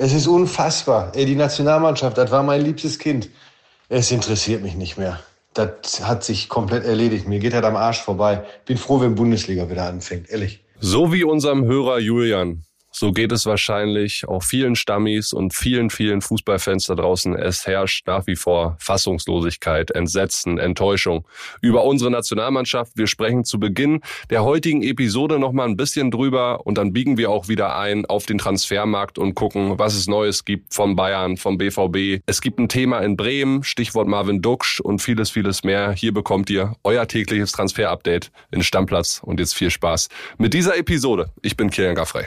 Es ist unfassbar. Ey, die Nationalmannschaft, das war mein liebstes Kind. Es interessiert mich nicht mehr. Das hat sich komplett erledigt. Mir geht halt am Arsch vorbei. Bin froh, wenn Bundesliga wieder anfängt, ehrlich. So wie unserem Hörer Julian. So geht es wahrscheinlich auch vielen Stammis und vielen, vielen Fußballfans da draußen. Es herrscht nach wie vor Fassungslosigkeit, Entsetzen, Enttäuschung über unsere Nationalmannschaft. Wir sprechen zu Beginn der heutigen Episode noch mal ein bisschen drüber und dann biegen wir auch wieder ein auf den Transfermarkt und gucken, was es Neues gibt von Bayern, vom BVB. Es gibt ein Thema in Bremen, Stichwort Marvin Duksch und vieles, vieles mehr. Hier bekommt ihr euer tägliches Transfer-Update in Stammplatz und jetzt viel Spaß mit dieser Episode. Ich bin Kilian Gaffrey.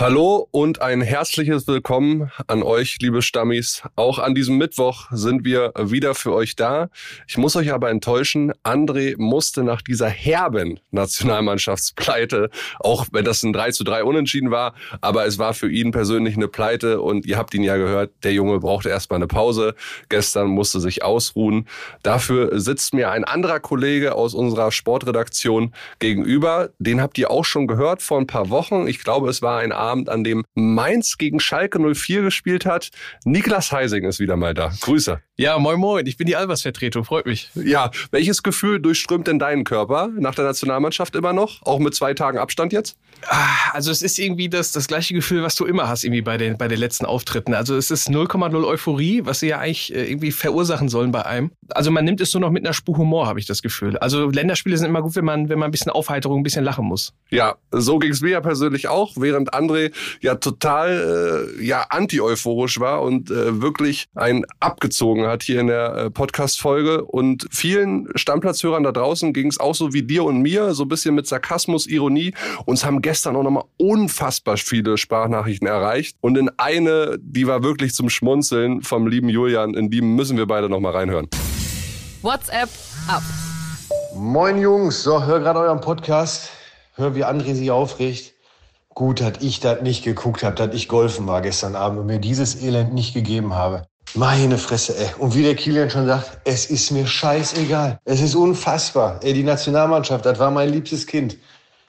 Hallo und ein herzliches Willkommen an euch, liebe Stammis. Auch an diesem Mittwoch sind wir wieder für euch da. Ich muss euch aber enttäuschen, André musste nach dieser herben Nationalmannschaftspleite, auch wenn das ein 3 zu 3 Unentschieden war, aber es war für ihn persönlich eine Pleite und ihr habt ihn ja gehört, der Junge brauchte erstmal eine Pause. Gestern musste sich ausruhen. Dafür sitzt mir ein anderer Kollege aus unserer Sportredaktion gegenüber. Den habt ihr auch schon gehört vor ein paar Wochen. Ich glaube, es war ein Abend, Abend, an dem Mainz gegen Schalke 04 gespielt hat. Niklas Heising ist wieder mal da. Grüße. Ja, moin moin, ich bin die Albers-Vertretung, freut mich. Ja, welches Gefühl durchströmt denn deinen Körper nach der Nationalmannschaft immer noch? Auch mit zwei Tagen Abstand jetzt? Ah, also es ist irgendwie das, das gleiche Gefühl, was du immer hast irgendwie bei den, bei den letzten Auftritten. Also es ist 0,0 Euphorie, was sie ja eigentlich äh, irgendwie verursachen sollen bei einem. Also man nimmt es nur noch mit einer Spur Humor, habe ich das Gefühl. Also Länderspiele sind immer gut, wenn man, wenn man ein bisschen Aufheiterung, ein bisschen lachen muss. Ja, so ging es mir ja persönlich auch, während André ja total äh, ja anti-euphorisch war und äh, wirklich einen abgezogen hat hier in der äh, Podcast-Folge. Und vielen Stammplatzhörern da draußen ging es auch so wie dir und mir, so ein bisschen mit Sarkasmus, Ironie. Uns haben gestern auch nochmal unfassbar viele Sprachnachrichten erreicht. Und in eine, die war wirklich zum Schmunzeln vom lieben Julian, in die müssen wir beide nochmal reinhören. WhatsApp ab. Moin Jungs, so, hör gerade euren Podcast. Hör, wie André sich aufregt. Gut, dass ich das nicht geguckt habe, dass ich golfen war gestern Abend und mir dieses Elend nicht gegeben habe. Meine Fresse, ey. Und wie der Kilian schon sagt, es ist mir scheißegal. Es ist unfassbar. Ey, die Nationalmannschaft, das war mein liebstes Kind.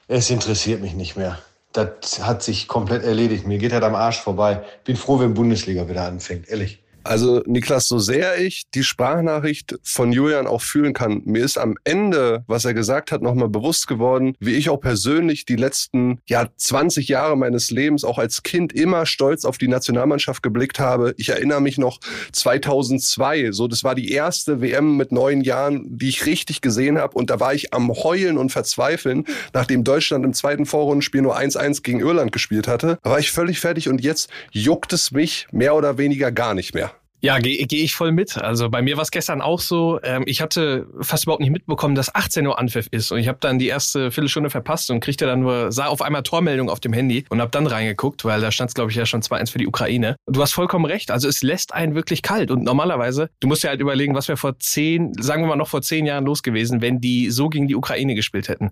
Es interessiert mich nicht mehr. Das hat sich komplett erledigt. Mir geht halt am Arsch vorbei. Bin froh, wenn Bundesliga wieder anfängt, ehrlich. Also Niklas, so sehr ich die Sprachnachricht von Julian auch fühlen kann, mir ist am Ende, was er gesagt hat, nochmal bewusst geworden, wie ich auch persönlich die letzten ja 20 Jahre meines Lebens auch als Kind immer stolz auf die Nationalmannschaft geblickt habe. Ich erinnere mich noch 2002, so das war die erste WM mit neun Jahren, die ich richtig gesehen habe und da war ich am Heulen und Verzweifeln, nachdem Deutschland im zweiten Vorrundenspiel nur 1-1 gegen Irland gespielt hatte. Da war ich völlig fertig und jetzt juckt es mich mehr oder weniger gar nicht mehr. Ja, gehe geh ich voll mit. Also bei mir war es gestern auch so. Ähm, ich hatte fast überhaupt nicht mitbekommen, dass 18 Uhr Anpfiff ist. Und ich habe dann die erste Viertelstunde verpasst und kriegte dann nur, sah auf einmal Tormeldung auf dem Handy und habe dann reingeguckt, weil da stand es, glaube ich, ja schon 2-1 für die Ukraine. Du hast vollkommen recht. Also es lässt einen wirklich kalt. Und normalerweise, du musst ja halt überlegen, was wäre vor zehn, sagen wir mal noch vor zehn Jahren los gewesen, wenn die so gegen die Ukraine gespielt hätten.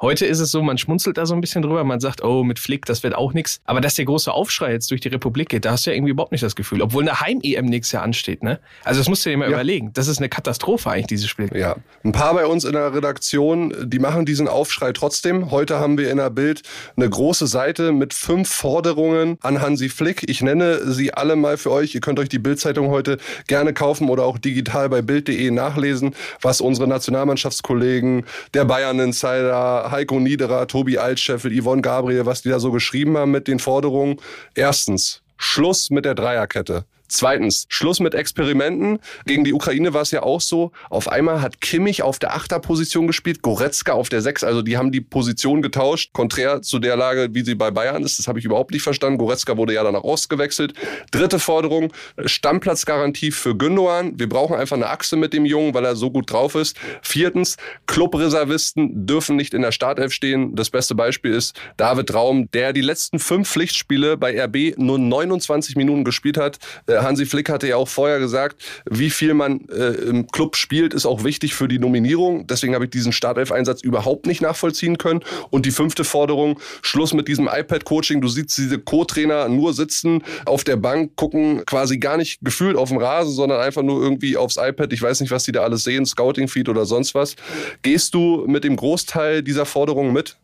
Heute ist es so, man schmunzelt da so ein bisschen drüber, man sagt, oh, mit Flick, das wird auch nichts. Aber dass der große Aufschrei jetzt durch die Republik geht, da hast du ja irgendwie überhaupt nicht das Gefühl. Obwohl eine Heim-EM nächstes Jahr ansteht, ne? Also das musst du dir mal ja. überlegen. Das ist eine Katastrophe eigentlich, dieses Spiel. Ja. Ein paar bei uns in der Redaktion, die machen diesen Aufschrei trotzdem. Heute haben wir in der Bild eine große Seite mit fünf Forderungen an Hansi Flick. Ich nenne sie alle mal für euch. Ihr könnt euch die Bildzeitung heute gerne kaufen oder auch digital bei bild.de nachlesen, was unsere Nationalmannschaftskollegen, der Bayern Insider, Heiko Niederer, Tobi Altscheffel, Yvonne Gabriel, was die da so geschrieben haben mit den Forderungen. Erstens, Schluss mit der Dreierkette. Zweitens, Schluss mit Experimenten. Gegen die Ukraine war es ja auch so. Auf einmal hat Kimmich auf der Achterposition gespielt, Goretzka auf der Sechs. Also die haben die Position getauscht, konträr zu der Lage, wie sie bei Bayern ist. Das habe ich überhaupt nicht verstanden. Goretzka wurde ja dann nach Ost gewechselt. Dritte Forderung, Stammplatzgarantie für Gündogan. Wir brauchen einfach eine Achse mit dem Jungen, weil er so gut drauf ist. Viertens, Clubreservisten dürfen nicht in der Startelf stehen. Das beste Beispiel ist David Raum, der die letzten fünf Pflichtspiele bei RB nur 29 Minuten gespielt hat. Äh, Hansi Flick hatte ja auch vorher gesagt, wie viel man äh, im Club spielt, ist auch wichtig für die Nominierung. Deswegen habe ich diesen Startelf-Einsatz überhaupt nicht nachvollziehen können. Und die fünfte Forderung, Schluss mit diesem iPad-Coaching. Du siehst diese Co-Trainer nur sitzen auf der Bank, gucken quasi gar nicht gefühlt auf dem Rasen, sondern einfach nur irgendwie aufs iPad. Ich weiß nicht, was die da alles sehen, Scouting-Feed oder sonst was. Gehst du mit dem Großteil dieser Forderungen mit?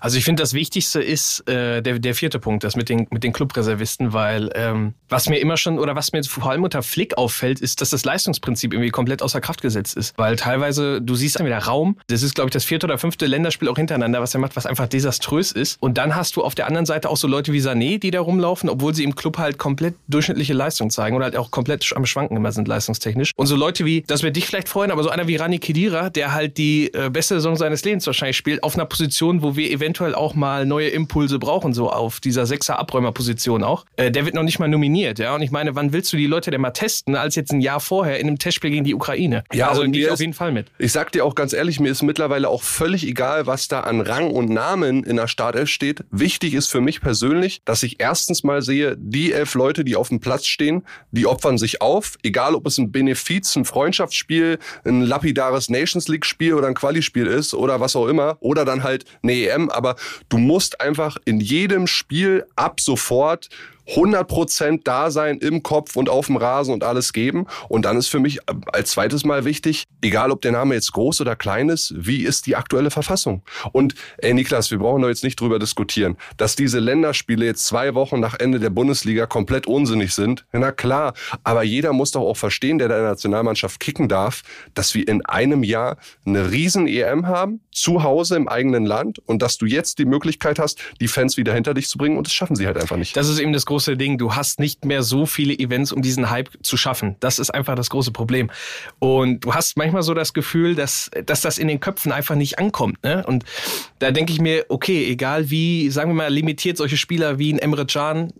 Also ich finde, das Wichtigste ist äh, der, der vierte Punkt, das mit den, mit den Clubreservisten, weil ähm, was mir immer schon oder was mir vor allem unter Flick auffällt, ist, dass das Leistungsprinzip irgendwie komplett außer Kraft gesetzt ist. Weil teilweise, du siehst dann wieder Raum, das ist, glaube ich, das vierte oder fünfte Länderspiel auch hintereinander, was er macht, was einfach desaströs ist. Und dann hast du auf der anderen Seite auch so Leute wie Sané, die da rumlaufen, obwohl sie im Club halt komplett durchschnittliche Leistung zeigen oder halt auch komplett am Schwanken immer sind leistungstechnisch. Und so Leute wie, das wird dich vielleicht freuen, aber so einer wie Rani Kedira, der halt die äh, beste Saison seines Lebens wahrscheinlich spielt, auf einer Position, wo wir eventuell auch mal neue Impulse brauchen, so auf dieser Sechser-Abräumer-Position auch. Äh, der wird noch nicht mal nominiert, ja. Und ich meine, wann willst du die Leute denn mal testen, als jetzt ein Jahr vorher in einem Testspiel gegen die Ukraine? Ja, also gehe ich auf jeden Fall mit. Ich sag dir auch ganz ehrlich, mir ist mittlerweile auch völlig egal, was da an Rang und Namen in der Startelf steht. Wichtig ist für mich persönlich, dass ich erstens mal sehe, die elf Leute, die auf dem Platz stehen, die opfern sich auf, egal ob es ein Benefiz, ein Freundschaftsspiel, ein lapidares Nations League Spiel oder ein Quali-Spiel ist oder was auch immer oder dann halt eine EM, aber du musst einfach in jedem Spiel ab sofort 100% da sein im Kopf und auf dem Rasen und alles geben. Und dann ist für mich äh, als zweites Mal wichtig, egal ob der Name jetzt groß oder klein ist, wie ist die aktuelle Verfassung? Und ey Niklas, wir brauchen doch jetzt nicht drüber diskutieren, dass diese Länderspiele jetzt zwei Wochen nach Ende der Bundesliga komplett unsinnig sind. Na klar, aber jeder muss doch auch verstehen, der der Nationalmannschaft kicken darf, dass wir in einem Jahr eine riesen EM haben, zu Hause im eigenen Land und dass du jetzt die Möglichkeit hast, die Fans wieder hinter dich zu bringen und das schaffen sie halt einfach nicht. Das ist eben das Ding. Du hast nicht mehr so viele Events, um diesen Hype zu schaffen. Das ist einfach das große Problem. Und du hast manchmal so das Gefühl, dass, dass das in den Köpfen einfach nicht ankommt. Ne? Und da denke ich mir, okay, egal wie, sagen wir mal, limitiert solche Spieler wie ein Emre Can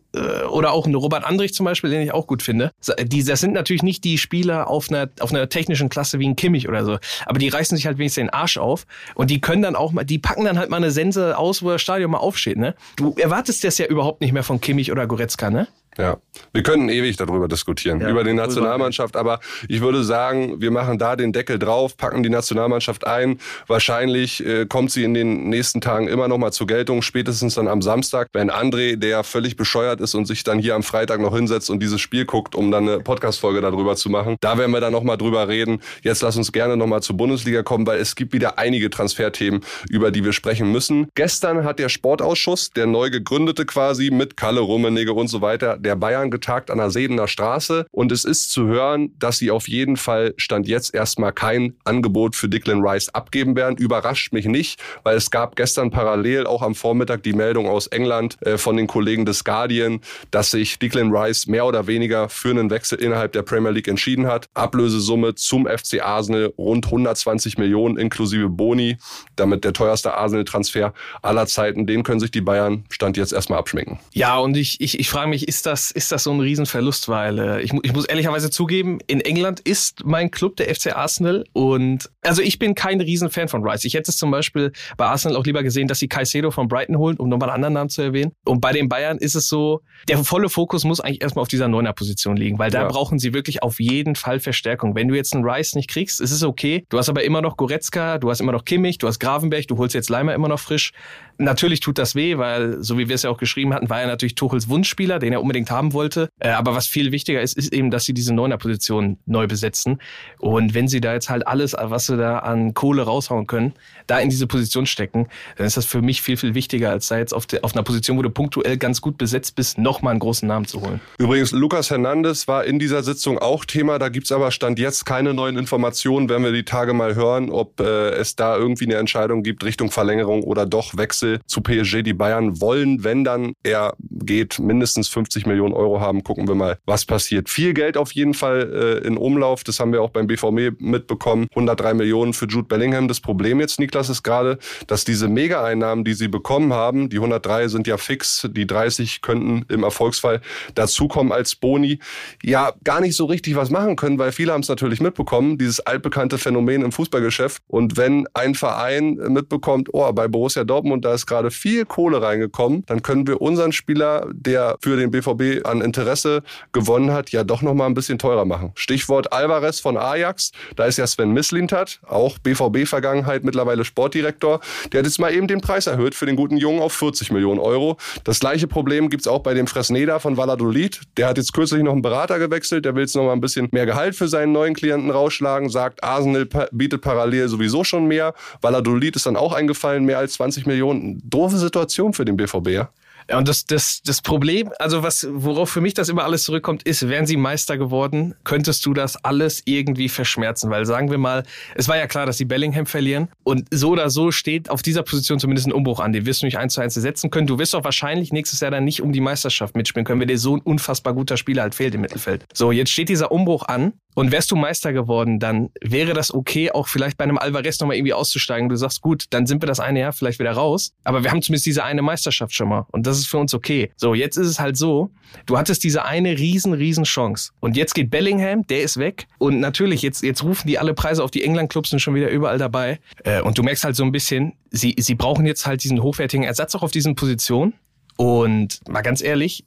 oder auch ein Robert Andrich zum Beispiel, den ich auch gut finde. Die, das sind natürlich nicht die Spieler auf einer, auf einer technischen Klasse wie ein Kimmich oder so. Aber die reißen sich halt wenigstens den Arsch auf. Und die können dann auch mal, die packen dann halt mal eine Sense aus, wo das Stadion mal aufsteht. Ne? Du erwartest das ja überhaupt nicht mehr von Kimmich oder Goretzka, ne? Ja, wir können ewig darüber diskutieren, Ja, über die. Nationalmannschaft, aber ich würde sagen, wir machen da den Deckel drauf, packen die Nationalmannschaft ein. Wahrscheinlich äh, kommt sie in den nächsten Tagen immer noch mal zur Geltung, spätestens dann am Samstag, wenn André, der völlig bescheuert ist und sich dann hier am Freitag noch hinsetzt und dieses Spiel guckt, um dann eine Podcast-Folge darüber zu machen. Da werden wir dann noch mal drüber reden. Jetzt lass uns gerne noch mal zur Bundesliga kommen, weil es gibt wieder einige Transferthemen, über die wir sprechen müssen. Gestern hat der Sportausschuss, der neu gegründete quasi mit Kalle Rummenigge und so weiter, der Bayern getagt an der Sedener Straße. Und es ist zu hören, dass sie auf jeden Fall Stand jetzt erstmal kein Angebot für Declan Rice abgeben werden. Überrascht mich nicht, weil es gab gestern parallel auch am Vormittag die Meldung aus England äh, von den Kollegen des Guardian, dass sich Declan Rice mehr oder weniger für einen Wechsel innerhalb der Premier League entschieden hat. Ablösesumme zum FC Arsenal rund 120 Millionen inklusive Boni. Damit der teuerste Arsenal-Transfer aller Zeiten. Den können sich die Bayern Stand jetzt erstmal abschminken. Ja, und ich, ich, ich frage mich, ist das, ist das so ein Riesenverlust? Weil äh, ich, ich muss ehrlicherweise zugeben, in England ist mein Club der FC Arsenal und also ich bin kein Riesenfan von Rice. Ich hätte es zum Beispiel bei Arsenal auch lieber gesehen, dass sie Caicedo von Brighton holen, um nochmal einen anderen Namen zu erwähnen. Und bei den Bayern ist es so, der volle Fokus muss eigentlich erstmal auf dieser Neuner-Position liegen, weil da Ja. brauchen sie wirklich auf jeden Fall Verstärkung. Wenn du jetzt einen Rice nicht kriegst, ist es okay. Du hast aber immer noch Goretzka, du hast immer noch Kimmich, du hast Gravenberg, du holst jetzt Leimer immer noch frisch. Natürlich tut das weh, weil, so wie wir es ja auch geschrieben hatten, war er natürlich Tuchels Wunschspieler, den er unbedingt haben wollte. Äh, aber was viel wichtiger ist, ist eben, dass sie diese Neuner-Position neu besetzen. Und wenn sie da jetzt halt alles, was sie da an Kohle raushauen können, da in diese Position stecken, dann ist das für mich viel, viel wichtiger, als da jetzt auf, der, auf einer Position, wo du punktuell ganz gut besetzt bist, nochmal einen großen Namen zu holen. Übrigens, Lukas Hernandez war in dieser Sitzung auch Thema. Da gibt's aber Stand jetzt keine neuen Informationen. Werden wir die Tage mal hören, ob äh, es da irgendwie eine Entscheidung gibt Richtung Verlängerung oder doch Wechsel zu PSG. Die Bayern wollen, wenn dann er geht, mindestens 50 Millionen Euro haben. Gucken wir mal, was passiert. Viel Geld auf jeden Fall äh, in Umlauf. Das haben wir auch beim BVB mitbekommen. 103 Millionen für Jude Bellingham. Das Problem jetzt, Niklas, ist gerade, dass diese Mega-Einnahmen, die sie bekommen haben, die 103 sind ja fix, die 30 könnten im Erfolgsfall dazukommen als Boni, ja gar nicht so richtig was machen können, weil viele haben es natürlich mitbekommen, dieses altbekannte Phänomen im Fußballgeschäft. Und wenn ein Verein mitbekommt, oh, bei Borussia Dortmund, da ist gerade viel Kohle reingekommen, dann können wir unseren Spieler, der für den BVB an Interesse gewonnen hat, ja doch noch mal ein bisschen teurer machen. Stichwort Alvarez von Ajax, da ist ja Sven Mislintat, auch BVB-Vergangenheit, mittlerweile Sportdirektor, der hat jetzt mal eben den Preis erhöht für den guten Jungen auf 40 Millionen Euro. Das gleiche Problem gibt's auch bei dem Fresneda von Valladolid. Der hat jetzt kürzlich noch einen Berater gewechselt, der will jetzt noch mal ein bisschen mehr Gehalt für seinen neuen Klienten rausschlagen, sagt, Arsenal bietet parallel sowieso schon mehr. Valladolid ist dann auch eingefallen, mehr als 20 Millionen. Doofe Situation für den BVB, ja? Ja, und das, das, das Problem, also was, worauf für mich das immer alles zurückkommt, ist, wären sie Meister geworden, könntest du das alles irgendwie verschmerzen. Weil sagen wir mal, es war ja klar, dass sie Bellingham verlieren. Und so oder so steht auf dieser Position zumindest ein Umbruch an. Den wirst du nicht eins zu eins ersetzen können. Du wirst auch wahrscheinlich nächstes Jahr dann nicht um die Meisterschaft mitspielen können, wenn dir so ein unfassbar guter Spieler halt fehlt im Mittelfeld. So, jetzt steht dieser Umbruch an. Und wärst du Meister geworden, dann wäre das okay, auch vielleicht bei einem Alvarez nochmal irgendwie auszusteigen. Du sagst, gut, dann sind wir das eine Jahr vielleicht wieder raus. Aber wir haben zumindest diese eine Meisterschaft schon mal. Und das ist für uns okay. So, jetzt ist es halt so, du hattest diese eine riesen, riesen Chance. Und jetzt geht Bellingham, der ist weg. Und natürlich, jetzt, jetzt rufen die alle Preise auf. Die England-Clubs sind schon wieder überall dabei. Äh, und du merkst halt so ein bisschen, sie, sie brauchen jetzt halt diesen hochwertigen Ersatz auch auf diesen Positionen. Und mal ganz ehrlich,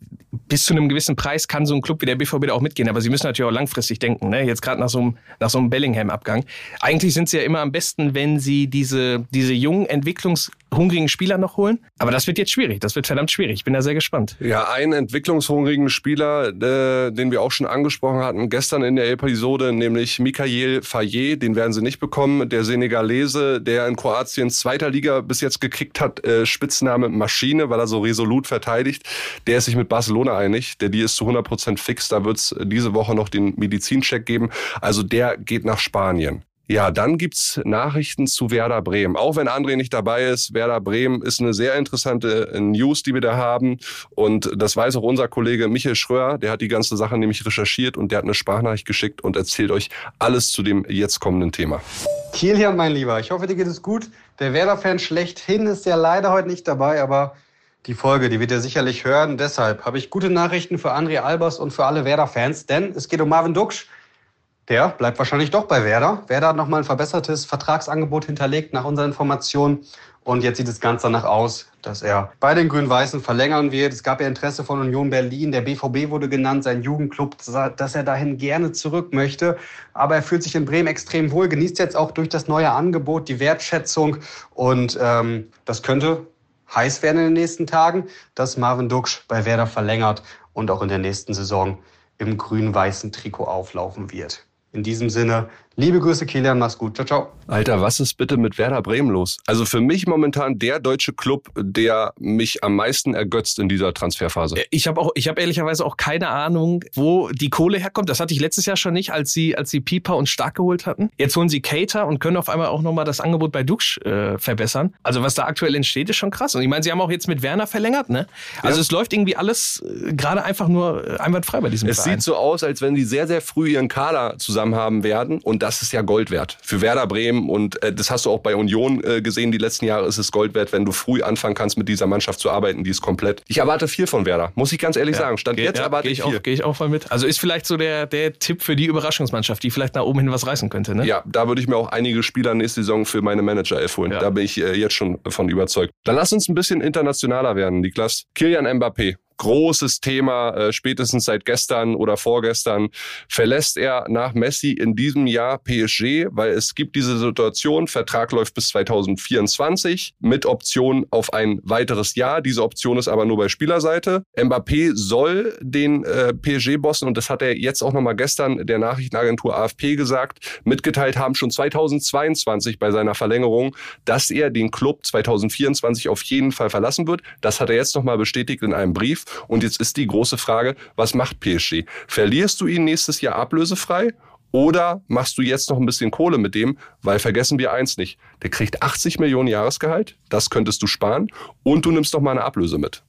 bis zu einem gewissen Preis kann so ein Club wie der BVB da auch mitgehen. Aber sie müssen natürlich auch langfristig denken. Ne? Jetzt gerade nach so einem, nach so einem Bellingham-Abgang. Eigentlich sind sie ja immer am besten, wenn sie diese, diese jungen, entwicklungshungrigen Spieler noch holen. Aber das wird jetzt schwierig. Das wird verdammt schwierig. Ich bin da sehr gespannt. Ja, einen entwicklungshungrigen Spieler, äh, den wir auch schon angesprochen hatten gestern in der Episode, nämlich Mikael Fayet. Den werden sie nicht bekommen. Der Senegalese, der in Kroatiens zweiter Liga bis jetzt gekickt hat, äh, Spitzname Maschine, weil er so resolut verteidigt. Der ist sich mit Barcelona einig. Der Deal ist zu 100% fix. Da wird es diese Woche noch den Medizincheck geben. Also der geht nach Spanien. Ja, dann gibt's Nachrichten zu Werder Bremen. Auch wenn André nicht dabei ist, Werder Bremen ist eine sehr interessante äh, News, die wir da haben. Und das weiß auch unser Kollege Michael Schröer. Der hat die ganze Sache nämlich recherchiert und der hat eine Sprachnachricht geschickt und erzählt euch alles zu dem jetzt kommenden Thema. Kilian, mein Lieber, ich hoffe, dir geht es gut. Der Werder-Fan schlechthin ist ja leider heute nicht dabei, aber die Folge, die wird er sicherlich hören. Deshalb habe ich gute Nachrichten für André Albers und für alle Werder-Fans, denn es geht um Marvin Duksch. Der bleibt wahrscheinlich doch bei Werder. Werder hat nochmal ein verbessertes Vertragsangebot hinterlegt nach unseren Informationen. Und jetzt sieht es ganz danach aus, dass er bei den Grün-Weißen verlängern wird. Es gab ja Interesse von Union Berlin. Der BVB wurde genannt, sein Jugendclub, dass er dahin gerne zurück möchte. Aber er fühlt sich in Bremen extrem wohl, genießt jetzt auch durch das neue Angebot die Wertschätzung. Und ähm, das könnte heiß werden in den nächsten Tagen, dass Marvin Duksch bei Werder verlängert und auch in der nächsten Saison im grün-weißen Trikot auflaufen wird. In diesem Sinne, liebe Grüße, Kilian, mach's gut. Ciao, ciao. Alter, was ist bitte mit Werder Bremen los? Also für mich momentan der deutsche Club, der mich am meisten ergötzt in dieser Transferphase. Ich habe auch, ich habe ehrlicherweise auch keine Ahnung, wo die Kohle herkommt. Das hatte ich letztes Jahr schon nicht, als sie, als sie Pieper und Stark geholt hatten. Jetzt holen sie Cater und können auf einmal auch nochmal das Angebot bei Dux äh, verbessern. Also was da aktuell entsteht, ist schon krass. Und ich meine, sie haben auch jetzt mit Werner verlängert, ne? Also ja. es läuft irgendwie alles äh, gerade einfach nur äh, einwandfrei bei diesem Es Verein. sieht so aus, als wenn die sehr, sehr früh ihren Kader zusammen haben werden. Und das ist ja Gold wert für Werder Bremen. Und äh, das hast du auch bei Union äh, gesehen. Die letzten Jahre ist es Gold wert, wenn du früh anfangen kannst, mit dieser Mannschaft zu arbeiten. Die ist komplett. Ich erwarte viel von Werder, muss ich ganz ehrlich ja. sagen. Stand Ge jetzt ja, erwarte ich, ich viel. Gehe ich auch voll mit. Also ist vielleicht so der, der Tipp für die Überraschungsmannschaft, die vielleicht nach oben hin was reißen könnte. Ne? Ja, da würde ich mir auch einige Spieler nächste Saison für meine Manager holen. Ja. Da bin ich äh, jetzt schon von überzeugt. Dann lass uns ein bisschen internationaler werden, Niklas. Kilian Mbappé großes Thema, äh, spätestens seit gestern oder vorgestern, verlässt er nach Messi in diesem Jahr PSG, weil es gibt diese Situation, Vertrag läuft bis 2024 mit Option auf ein weiteres Jahr. Diese Option ist aber nur bei Spielerseite. Mbappé soll den äh, PSG-Bossen, und das hat er jetzt auch nochmal gestern der Nachrichtenagentur AFP gesagt, mitgeteilt haben, schon 2022 bei seiner Verlängerung, dass er den Club 2024 auf jeden Fall verlassen wird. Das hat er jetzt nochmal bestätigt in einem Brief. Und jetzt ist die große Frage, was macht PSG? Verlierst du ihn nächstes Jahr ablösefrei oder machst du jetzt noch ein bisschen Kohle mit dem? Weil vergessen wir eins nicht. Der kriegt 80 Millionen Jahresgehalt. Das könntest du sparen. Und du nimmst noch mal eine Ablöse mit.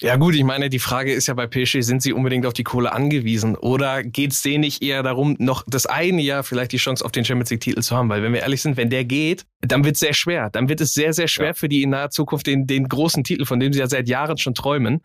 Ja gut, ich meine, die Frage ist ja bei PSG, sind sie unbedingt auf die Kohle angewiesen? Oder geht es denen nicht eher darum, noch das eine Jahr vielleicht die Chance auf den Champions League-Titel zu haben? Weil wenn wir ehrlich sind, wenn der geht, dann wird es sehr schwer. Dann wird es sehr, sehr schwer ja. für die in naher Zukunft den, den großen Titel, von dem sie ja seit Jahren schon träumen,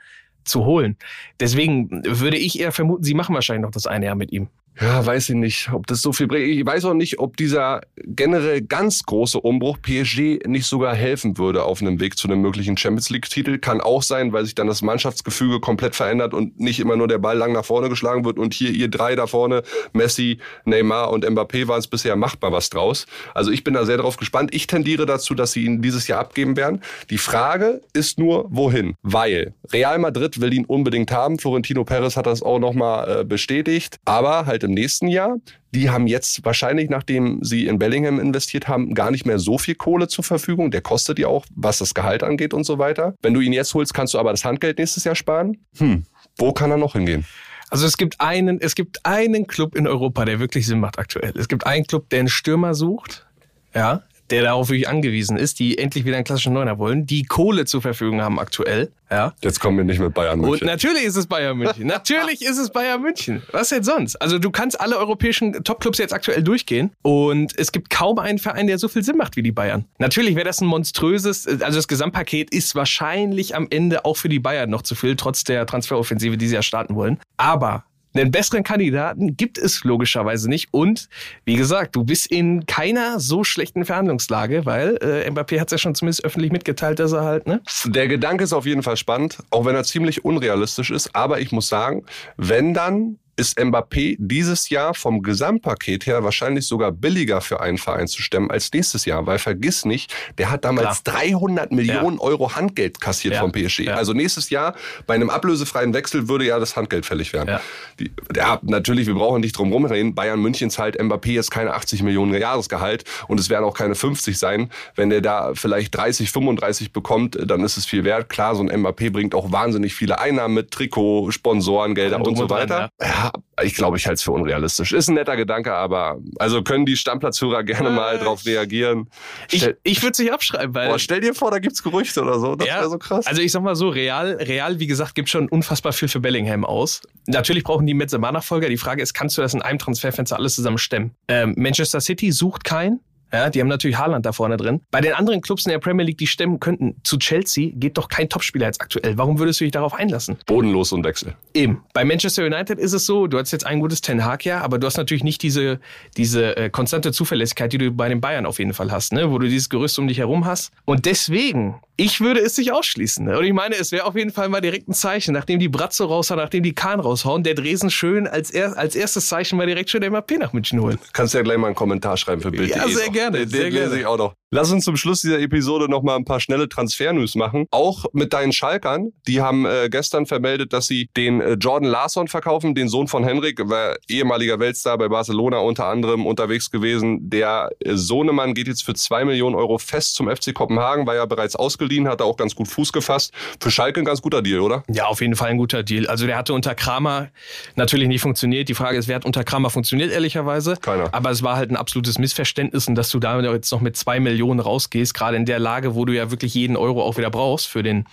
zu holen. Deswegen würde ich eher vermuten, sie machen wahrscheinlich noch das eine Jahr mit ihm. Ja, weiß ich nicht, ob das so viel bringt. Ich weiß auch nicht, ob dieser generell ganz große Umbruch PSG nicht sogar helfen würde auf einem Weg zu einem möglichen Champions League-Titel. Kann auch sein, weil sich dann das Mannschaftsgefüge komplett verändert und nicht immer nur der Ball lang nach vorne geschlagen wird und hier ihr drei da vorne, Messi, Neymar und Mbappé waren es bisher machbar was draus. Also ich bin da sehr drauf gespannt. Ich tendiere dazu, dass sie ihn dieses Jahr abgeben werden. Die Frage ist nur, wohin? Weil Real Madrid will ihn unbedingt haben. Florentino Perez hat das auch nochmal äh, bestätigt. Aber halt im nächsten Jahr. Die haben jetzt wahrscheinlich, nachdem sie in Bellingham investiert haben, gar nicht mehr so viel Kohle zur Verfügung. Der kostet ja auch, was das Gehalt angeht und so weiter. Wenn du ihn jetzt holst, kannst du aber das Handgeld nächstes Jahr sparen. Hm, wo kann er noch hingehen? Also es gibt einen, es gibt einen Club in Europa, der wirklich Sinn macht aktuell. Es gibt einen Club, der einen Stürmer sucht. Ja, der darauf wirklich angewiesen ist, die endlich wieder einen klassischen Neuner wollen, die Kohle zur Verfügung haben aktuell. Ja. Jetzt kommen wir nicht mit Bayern München. Und natürlich ist es Bayern München. natürlich ist es Bayern München. Was denn sonst? Also du kannst alle europäischen Topclubs jetzt aktuell durchgehen und es gibt kaum einen Verein, der so viel Sinn macht wie die Bayern. Natürlich wäre das ein monströses, also das Gesamtpaket ist wahrscheinlich am Ende auch für die Bayern noch zu viel, trotz der Transferoffensive, die sie ja starten wollen. Aber einen besseren Kandidaten gibt es logischerweise nicht. Und wie gesagt, du bist in keiner so schlechten Verhandlungslage, weil äh, Mbappé hat es ja schon zumindest öffentlich mitgeteilt, dass er halt, ne? Der Gedanke ist auf jeden Fall spannend, auch wenn er ziemlich unrealistisch ist. Aber ich muss sagen, wenn dann ist Mbappé dieses Jahr vom Gesamtpaket her wahrscheinlich sogar billiger für einen Verein zu stemmen als nächstes Jahr, weil vergiss nicht, der hat damals Klar. 300 Millionen ja. Euro Handgeld kassiert ja. vom PSG. Ja. Also nächstes Jahr bei einem ablösefreien Wechsel würde ja das Handgeld fällig werden. Ja. Die, ja, natürlich, wir brauchen nicht drum rumreden. Bayern München zahlt Mbappé jetzt keine 80 Millionen Jahresgehalt und es werden auch keine 50 sein. Wenn der da vielleicht 30, 35 bekommt, dann ist es viel wert. Klar, so ein Mbappé bringt auch wahnsinnig viele Einnahmen mit Trikot, Sponsorengelder und, und so weiter. Dran, ja ich glaube, ich halte es für unrealistisch. Ist ein netter Gedanke, aber also können die Stammplatzhörer gerne mal drauf reagieren. Stell, ich ich würde es nicht abschreiben, weil. Boah, stell dir vor, da gibt's Gerüchte oder so. Das ja, wäre so krass. Also ich sag mal so, Real, Real, wie gesagt, gibt schon unfassbar viel für Bellingham aus. Natürlich brauchen die Benzema-Nachfolger. Die Frage ist, kannst du das in einem Transferfenster alles zusammen stemmen? Ähm, Manchester City sucht keinen. Ja, die haben natürlich Haaland da vorne drin. Bei den anderen Clubs in der Premier League, die stemmen könnten, zu Chelsea geht doch kein Topspieler jetzt aktuell. Warum würdest du dich darauf einlassen? Bodenlos und Wechsel. Eben. Bei Manchester United ist es so, du hast jetzt ein gutes Ten Hag ja, aber du hast natürlich nicht diese, diese äh, konstante Zuverlässigkeit, die du bei den Bayern auf jeden Fall hast, ne? wo du dieses Gerüst um dich herum hast. Und deswegen ich würde es nicht ausschließen. Ne? Und ich meine, es wäre auf jeden Fall mal direkt ein Zeichen, nachdem die Bratzo raushauen, nachdem die Kahn raushauen, der Dresen schön als, er, als erstes Zeichen mal direkt schon der MAP nach München holen. Kannst ja gleich mal einen Kommentar schreiben für Bild. Ja, sehr noch. Gerne. Den, sehr den gerne. lese ich auch noch. Lass uns zum Schluss dieser Episode noch mal ein paar schnelle Transfer-News machen. Auch mit deinen Schalkern. Die haben äh, gestern vermeldet, dass sie den äh, Jordan Larsson verkaufen, den Sohn von Henrik, war ehemaliger Weltstar bei Barcelona unter anderem unterwegs gewesen. Der äh, Sohnemann geht jetzt für zwei Millionen Euro fest zum FC Kopenhagen, war ja bereits ausgeliehen, hat er auch ganz gut Fuß gefasst. Für Schalke ein ganz guter Deal, oder? Ja, auf jeden Fall ein guter Deal. Also der hatte unter Kramer natürlich nicht funktioniert. Die Frage ist, wer hat unter Kramer funktioniert, ehrlicherweise? Keiner. Aber es war halt ein absolutes Missverständnis und dass du da jetzt noch mit zwei Millionen rausgehst, gerade in der Lage, wo du ja wirklich jeden Euro auch wieder brauchst für den,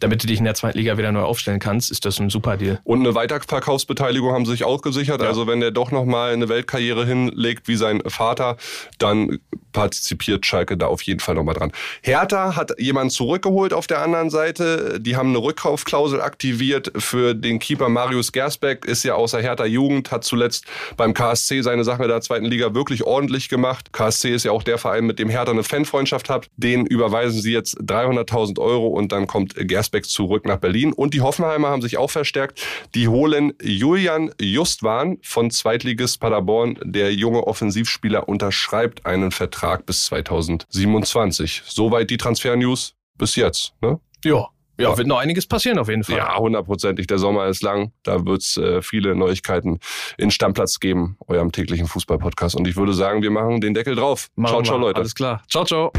damit du dich in der zweiten Liga wieder neu aufstellen kannst, ist das ein super Deal. Und eine Weiterverkaufsbeteiligung haben sie sich auch gesichert. Ja. Also wenn der doch nochmal eine Weltkarriere hinlegt wie sein Vater, dann partizipiert Schalke da auf jeden Fall nochmal dran. Hertha hat jemanden zurückgeholt auf der anderen Seite. Die haben eine Rückkaufklausel aktiviert für den Keeper Marius Gersbeck, ist ja außer Hertha Jugend, hat zuletzt beim KSC seine Sache in der zweiten Liga wirklich ordentlich gemacht. KSC ist ja auch der Verein, mit dem Hertha eine Fanfreundschaft hat. Den überweisen sie jetzt 300.000 Euro und dann kommt Gersbeck zurück nach Berlin. Und die Hoffenheimer haben sich auch verstärkt. Die holen Julian Justwan von Zweitligist Paderborn. Der junge Offensivspieler unterschreibt einen Vertrag bis 2027. Soweit die Transfer-News bis jetzt. Ne? Ja. Ja, wird noch einiges passieren auf jeden Fall. Ja, hundertprozentig. Der Sommer ist lang. Da wird es äh, viele Neuigkeiten in Stammplatz geben, eurem täglichen Fußball-Podcast. Und ich würde sagen, wir machen den Deckel drauf. Machen ciao, ciao, Leute. Alles klar. Ciao, ciao.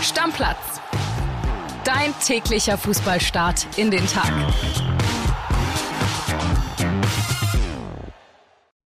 Stammplatz. Dein täglicher Fußballstart in den Tag.